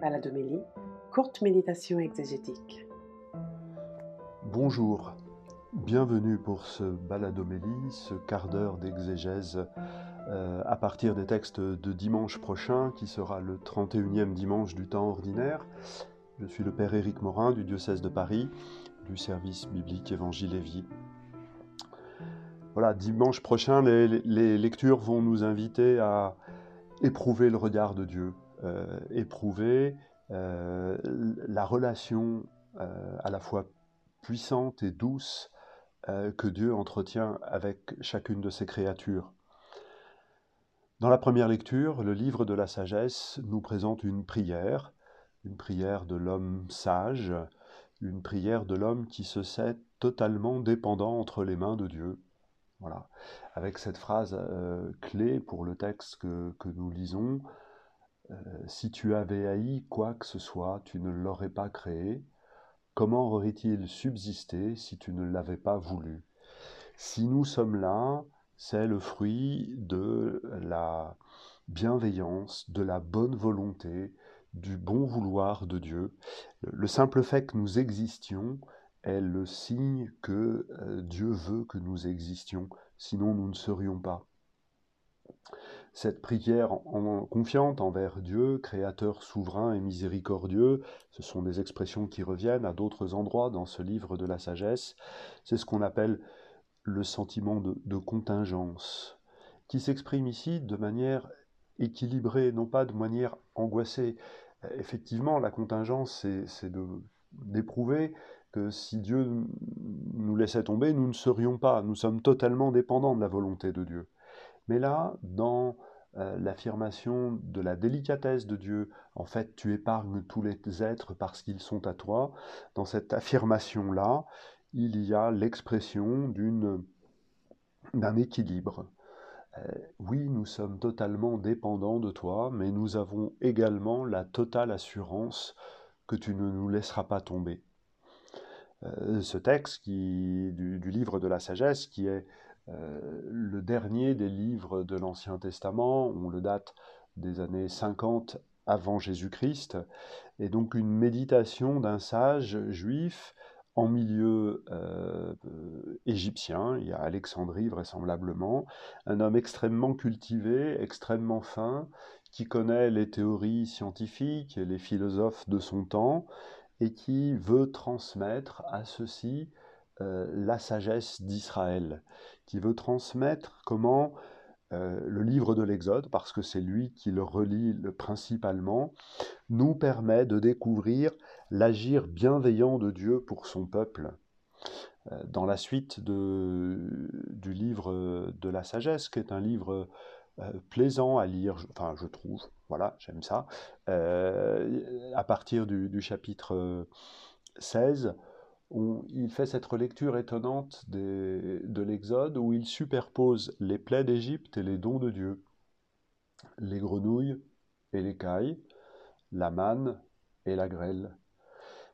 Baladomélie, courte méditation exégétique. Bonjour, bienvenue pour ce Baladomélie, ce quart d'heure d'exégèse euh, à partir des textes de dimanche prochain, qui sera le 31e dimanche du temps ordinaire. Je suis le Père Éric Morin du diocèse de Paris, du service biblique Évangile et Vie. Voilà, dimanche prochain, les lectures vont nous inviter à éprouver le regard de Dieu, éprouver euh, la relation euh, à la fois puissante et douce que Dieu entretient avec chacune de ses créatures. Dans la première lecture, le livre de la sagesse nous présente une prière, une prière de l'homme sage, une prière de l'homme qui se sait totalement dépendant entre les mains de Dieu. Voilà. Avec cette phrase clé pour le texte que nous lisons, euh, si tu avais haï quoi que ce soit, tu ne l'aurais pas créé. Comment aurait-il subsisté si tu ne l'avais pas voulu? Si nous sommes là, c'est le fruit de la bienveillance, de la bonne volonté, du bon vouloir de Dieu. Le simple fait que nous existions est le signe que euh, Dieu veut que nous existions, sinon nous ne serions pas cette prière en, confiante envers Dieu, créateur souverain et miséricordieux, ce sont des expressions qui reviennent à d'autres endroits dans ce livre de la sagesse, c'est ce qu'on appelle le sentiment de, contingence, qui s'exprime ici de manière équilibrée, non pas de manière angoissée. Effectivement, la contingence, c'est d'éprouver que si Dieu nous laissait tomber, nous ne serions pas, nous sommes totalement dépendants de la volonté de Dieu. Mais là, dans euh, l'affirmation de la délicatesse de Dieu, en fait, tu épargnes tous les êtres parce qu'ils sont à toi, dans cette affirmation-là, il y a l'expression d'un équilibre. Euh, oui, nous sommes totalement dépendants de toi, mais nous avons également la totale assurance que tu ne nous laisseras pas tomber. Euh, ce texte du, livre de la sagesse, qui est le dernier des livres de l'Ancien Testament, on le date des années 50 avant Jésus-Christ, est donc une méditation d'un sage juif en milieu euh, égyptien, il y a Alexandrie vraisemblablement, un homme extrêmement cultivé, extrêmement fin, qui connaît les théories scientifiques et les philosophes de son temps, et qui veut transmettre à ceux-ci euh, la sagesse d'Israël, qui veut transmettre comment euh, le livre de l'Exode, parce que c'est lui qui le relie principalement, nous permet de découvrir l'agir bienveillant de Dieu pour son peuple. Euh, dans la suite du livre de la sagesse, qui est un livre plaisant à lire, enfin je trouve, voilà, j'aime ça, à partir du chapitre 16, il fait cette relecture étonnante de l'Exode où il superpose les plaies d'Égypte et les dons de Dieu, les grenouilles et les cailles, la manne et la grêle.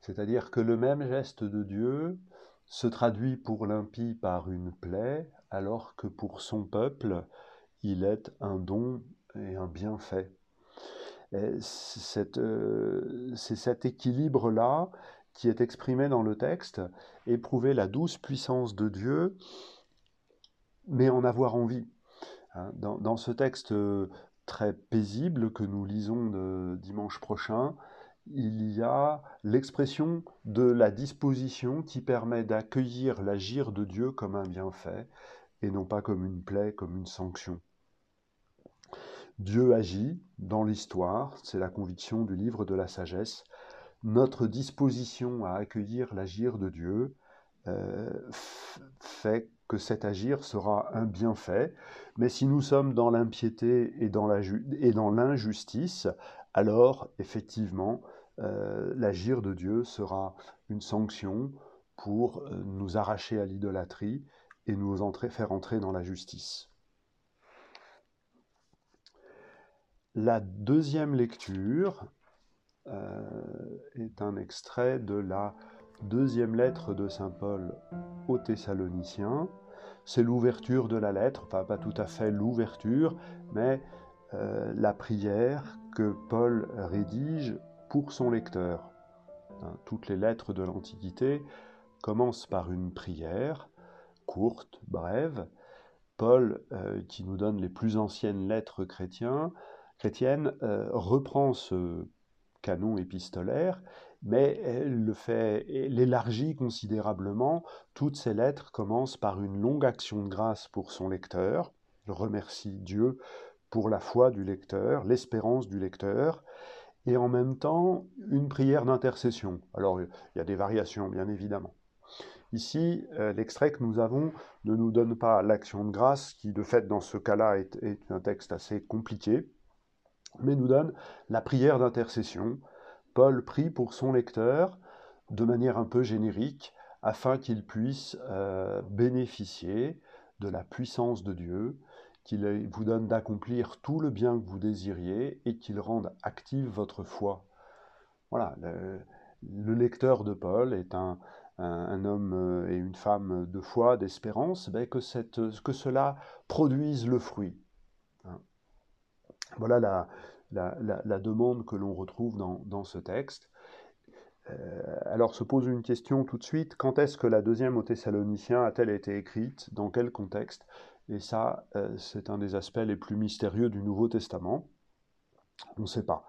C'est-à-dire que le même geste de Dieu se traduit pour l'impie par une plaie, alors que pour son peuple, il est un don et un bienfait. Euh, c'est cet équilibre-là qui est exprimé dans le texte, éprouver la douce puissance de Dieu, mais en avoir envie. Hein, dans, ce texte euh, très paisible que nous lisons dimanche prochain, il y a l'expression de la disposition qui permet d'accueillir l'agir de Dieu comme un bienfait et non pas comme une plaie, comme une sanction. Dieu agit dans l'histoire, c'est la conviction du livre de la sagesse, notre disposition à accueillir l'agir de Dieu euh, fait que cet agir sera un bienfait, mais si nous sommes dans l'impiété et dans l'injustice, alors effectivement, euh, l'agir de Dieu sera une sanction pour euh, nous arracher à l'idolâtrie et nous faire entrer dans la justice. La deuxième lecture est un extrait de la deuxième lettre de Saint Paul aux Thessaloniciens. C'est l'ouverture de la lettre, enfin pas tout à fait l'ouverture, mais euh, la prière que Paul rédige pour son lecteur. Hein, toutes les lettres de l'Antiquité commencent par une prière, courte, brève. Paul, euh, qui nous donne les plus anciennes lettres chrétiennes, euh, reprend ce canon épistolaire, mais elle le fait, l'élargit considérablement. Toutes ces lettres commencent par une longue action de grâce pour son lecteur. Il remercie Dieu pour la foi du lecteur, l'espérance du lecteur, et en même temps une prière d'intercession. Alors il y a des variations, bien évidemment. Ici, euh, l'extrait que nous avons ne nous donne pas l'action de grâce, qui de fait dans ce cas-là est, un texte assez compliqué, mais nous donne la prière d'intercession. Paul prie pour son lecteur de manière un peu générique, afin qu'il puisse euh, bénéficier de la puissance de Dieu, qu'il vous donne d'accomplir tout le bien que vous désiriez et qu'il rende active votre foi. Voilà, le, lecteur de Paul est un, homme euh, et une femme de foi, d'espérance, que, que cela produise le fruit. Voilà la, demande que l'on retrouve dans, ce texte. Euh, alors se pose une question tout de suite, quand est-ce que la deuxième aux Thessaloniciens a-t-elle été écrite? Dans quel contexte? Et ça, euh, c'est un des aspects les plus mystérieux du Nouveau Testament. On ne sait pas.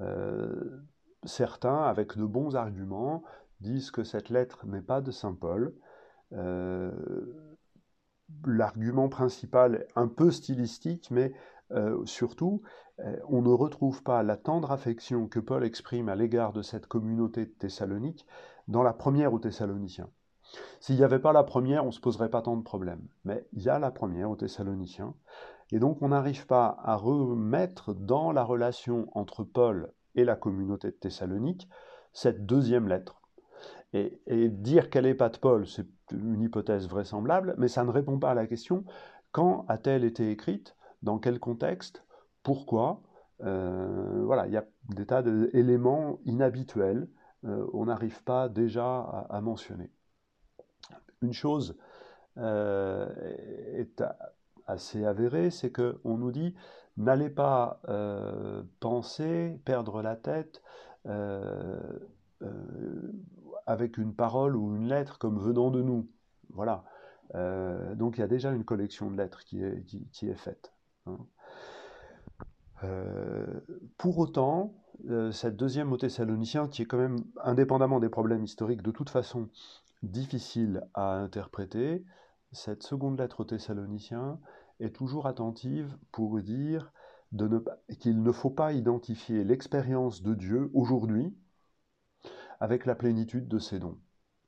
Euh, certains, avec de bons arguments, disent que cette lettre n'est pas de Saint Paul. L'argument principal, un peu stylistique, mais surtout, on ne retrouve pas la tendre affection que Paul exprime à l'égard de cette communauté de Thessalonique dans la première aux Thessaloniciens. S'il n'y avait pas la première, on ne se poserait pas tant de problèmes. Mais il y a la première aux Thessaloniciens. Et donc on n'arrive pas à remettre dans la relation entre Paul et la communauté de Thessalonique cette deuxième lettre. Et, dire qu'elle n'est pas de Paul, c'est une hypothèse vraisemblable, mais ça ne répond pas à la question quand a-t-elle été écrite, dans quel contexte, pourquoi. Euh, voilà, il y a des tas d'éléments inhabituels, euh, on n'arrive pas déjà à mentionner. Une chose euh, est assez avérée, c'est qu'on nous dit n'allez pas penser, perdre la tête avec une parole ou une lettre comme venant de nous. Voilà. donc il y a déjà une collection de lettres qui, est faite. Hein. pour autant, cette deuxième au Thessaloniciens, qui est quand même, indépendamment des problèmes historiques, de toute façon, difficile à interpréter, cette seconde lettre aux Thessaloniciens est toujours attentive pour dire qu'il ne faut pas identifier l'expérience de Dieu aujourd'hui avec la plénitude de ses dons.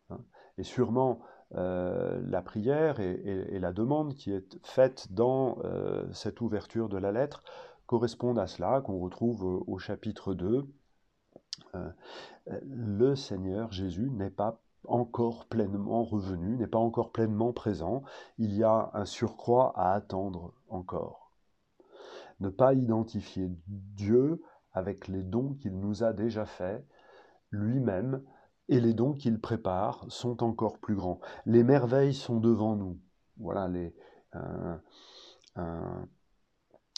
Hein. Et sûrement, euh, la prière et, la demande qui est faite dans euh, cette ouverture de la lettre correspondent à cela, qu'on retrouve au, chapitre 2. Euh, le Seigneur Jésus n'est pas encore pleinement revenu, n'est pas encore pleinement présent, il y a un surcroît à attendre encore. Ne pas identifier Dieu avec les dons qu'il nous a déjà faits, lui-même, et les dons qu'il prépare sont encore plus grands. Les merveilles sont devant nous. Voilà les, un,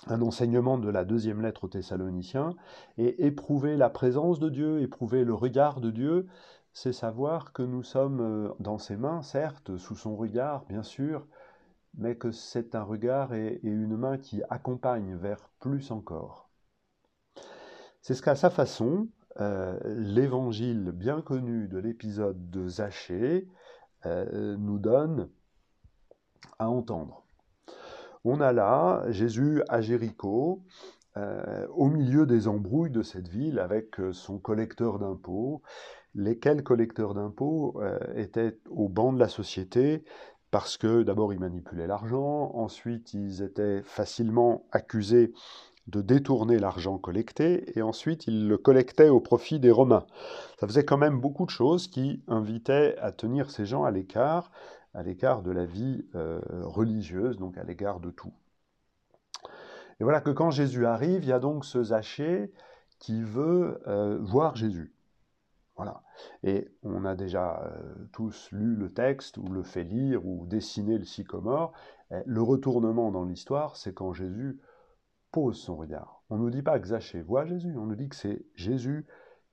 enseignement de la deuxième lettre aux Thessaloniciens, et éprouver la présence de Dieu, éprouver le regard de Dieu, c'est savoir que nous sommes euh, dans ses mains, certes, sous son regard, bien sûr, mais que c'est un regard et, une main qui accompagnent vers plus encore. C'est ce qu'à sa façon, euh, l'évangile bien connu de l'épisode de Zachée euh, nous donne à entendre. On a là Jésus à Jéricho, au milieu des embrouilles de cette ville avec son collecteur d'impôts, lesquels collecteurs d'impôts euh, étaient au banc de la société parce que d'abord ils manipulaient l'argent, ensuite ils étaient facilement accusés de détourner l'argent collecté, et ensuite ils le collectaient au profit des Romains. Ça faisait quand même beaucoup de choses qui invitaient à tenir ces gens à l'écart, à l'écart de la vie euh, religieuse, donc à l'égard de tout. Et voilà que quand Jésus arrive, il y a donc ce Zachée qui veut euh, voir Jésus. Voilà. Et on a déjà euh, tous lu le texte, ou le fait lire, ou dessiné le sycomore. Le retournement dans l'histoire, c'est quand Jésus pose son regard. On ne nous dit pas que Zachée voit Jésus, on nous dit que c'est Jésus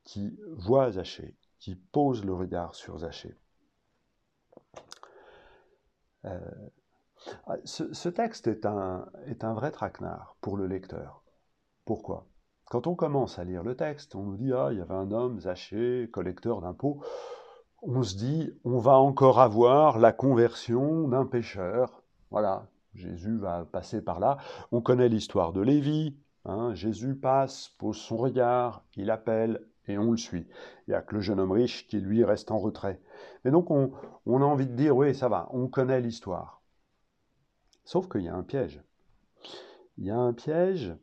qui voit Zachée, qui pose le regard sur Zachée. Euh, ce, texte est un, est un vrai traquenard pour le lecteur. Pourquoi? Quand on commence à lire le texte, on nous dit Ah, il y avait un homme, Zachée, collecteur d'impôts. On se dit On va encore avoir la conversion d'un pécheur. Voilà, Jésus va passer par là. On connaît l'histoire de Lévi. Hein. Jésus passe, pose son regard, il appelle et on le suit. Il n'y a que le jeune homme riche qui, lui, reste en retrait. Mais donc, on, on a envie de dire oui, ça va, on connaît l'histoire. Sauf qu'il y a un piège. Il y a un piège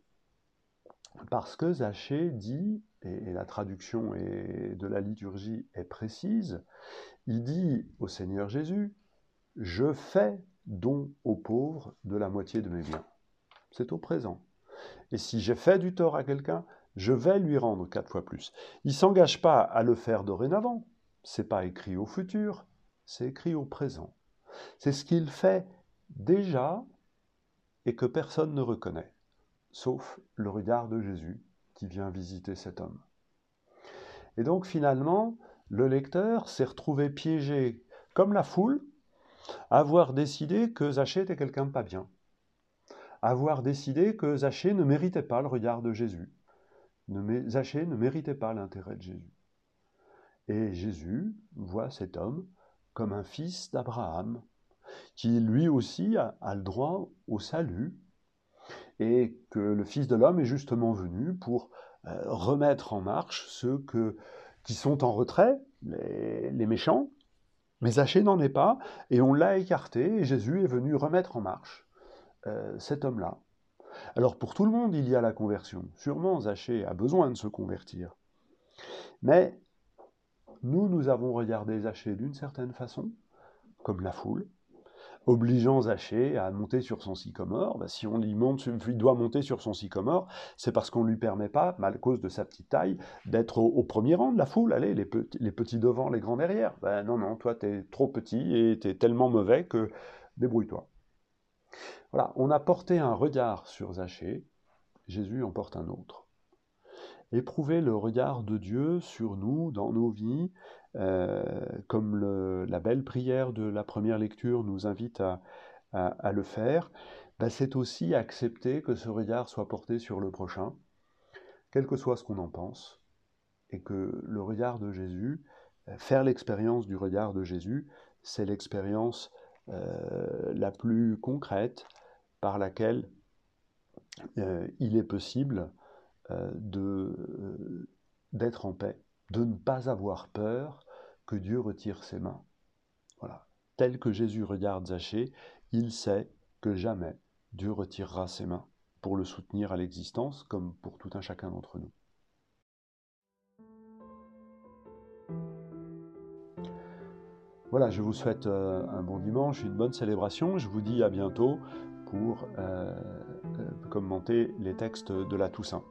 parce que Zachée dit, et, la traduction de la liturgie est précise, il dit au Seigneur Jésus, je fais don aux pauvres de la moitié de mes biens. C'est au présent. Et si j'ai fait du tort à quelqu'un, je vais lui rendre quatre fois plus. Il ne s'engage pas à le faire dorénavant. C'est pas écrit au futur, c'est écrit au présent. C'est ce qu'il fait déjà et que personne ne reconnaît, sauf le regard de Jésus qui vient visiter cet homme. Et donc finalement, le lecteur s'est retrouvé piégé comme la foule, avoir décidé que Zachée était quelqu'un de pas bien, avoir décidé que Zachée ne méritait pas le regard de Jésus, Zachée ne méritait pas l'intérêt de Jésus. Et Jésus voit cet homme comme un fils d'Abraham, qui lui aussi a, le droit au salut, et que le Fils de l'homme est justement venu pour euh, remettre en marche ceux qui sont en retrait, les, méchants, mais Zachée n'en est pas, et on l'a écarté, et Jésus est venu remettre en marche euh, cet homme-là. Alors pour tout le monde, il y a la conversion. Sûrement, Zachée a besoin de se convertir. Mais nous, nous avons regardé Zachée d'une certaine façon, comme la foule, obligeant Zachée à monter sur son sycomore. Bah, si on lui monte, il doit monter sur son sycomore, c'est parce qu'on ne lui permet pas, à cause de sa petite taille, d'être au, premier rang de la foule. Allez, les, petits, devant, les grands derrière. Ben non, non, toi, tu es trop petit et tu es tellement mauvais que débrouille-toi. Voilà, on a porté un regard sur Zachée, Jésus en porte un autre. Éprouver le regard de Dieu sur nous, dans nos vies, euh, comme la belle prière de la première lecture nous invite à, le faire, bah, c'est aussi accepter que ce regard soit porté sur le prochain, quel que soit ce qu'on en pense, et que le regard de Jésus, euh, faire l'expérience du regard de Jésus, c'est l'expérience euh, la plus concrète par laquelle il est possible d'être en paix, de ne pas avoir peur que Dieu retire ses mains. Voilà. Tel que Jésus regarde Zachée, il sait que jamais Dieu retirera ses mains pour le soutenir à l'existence, comme pour tout un chacun d'entre nous. Voilà, je vous souhaite euh, un bon dimanche, une bonne célébration. Je vous dis à bientôt pour euh, euh, commenter les textes de la Toussaint.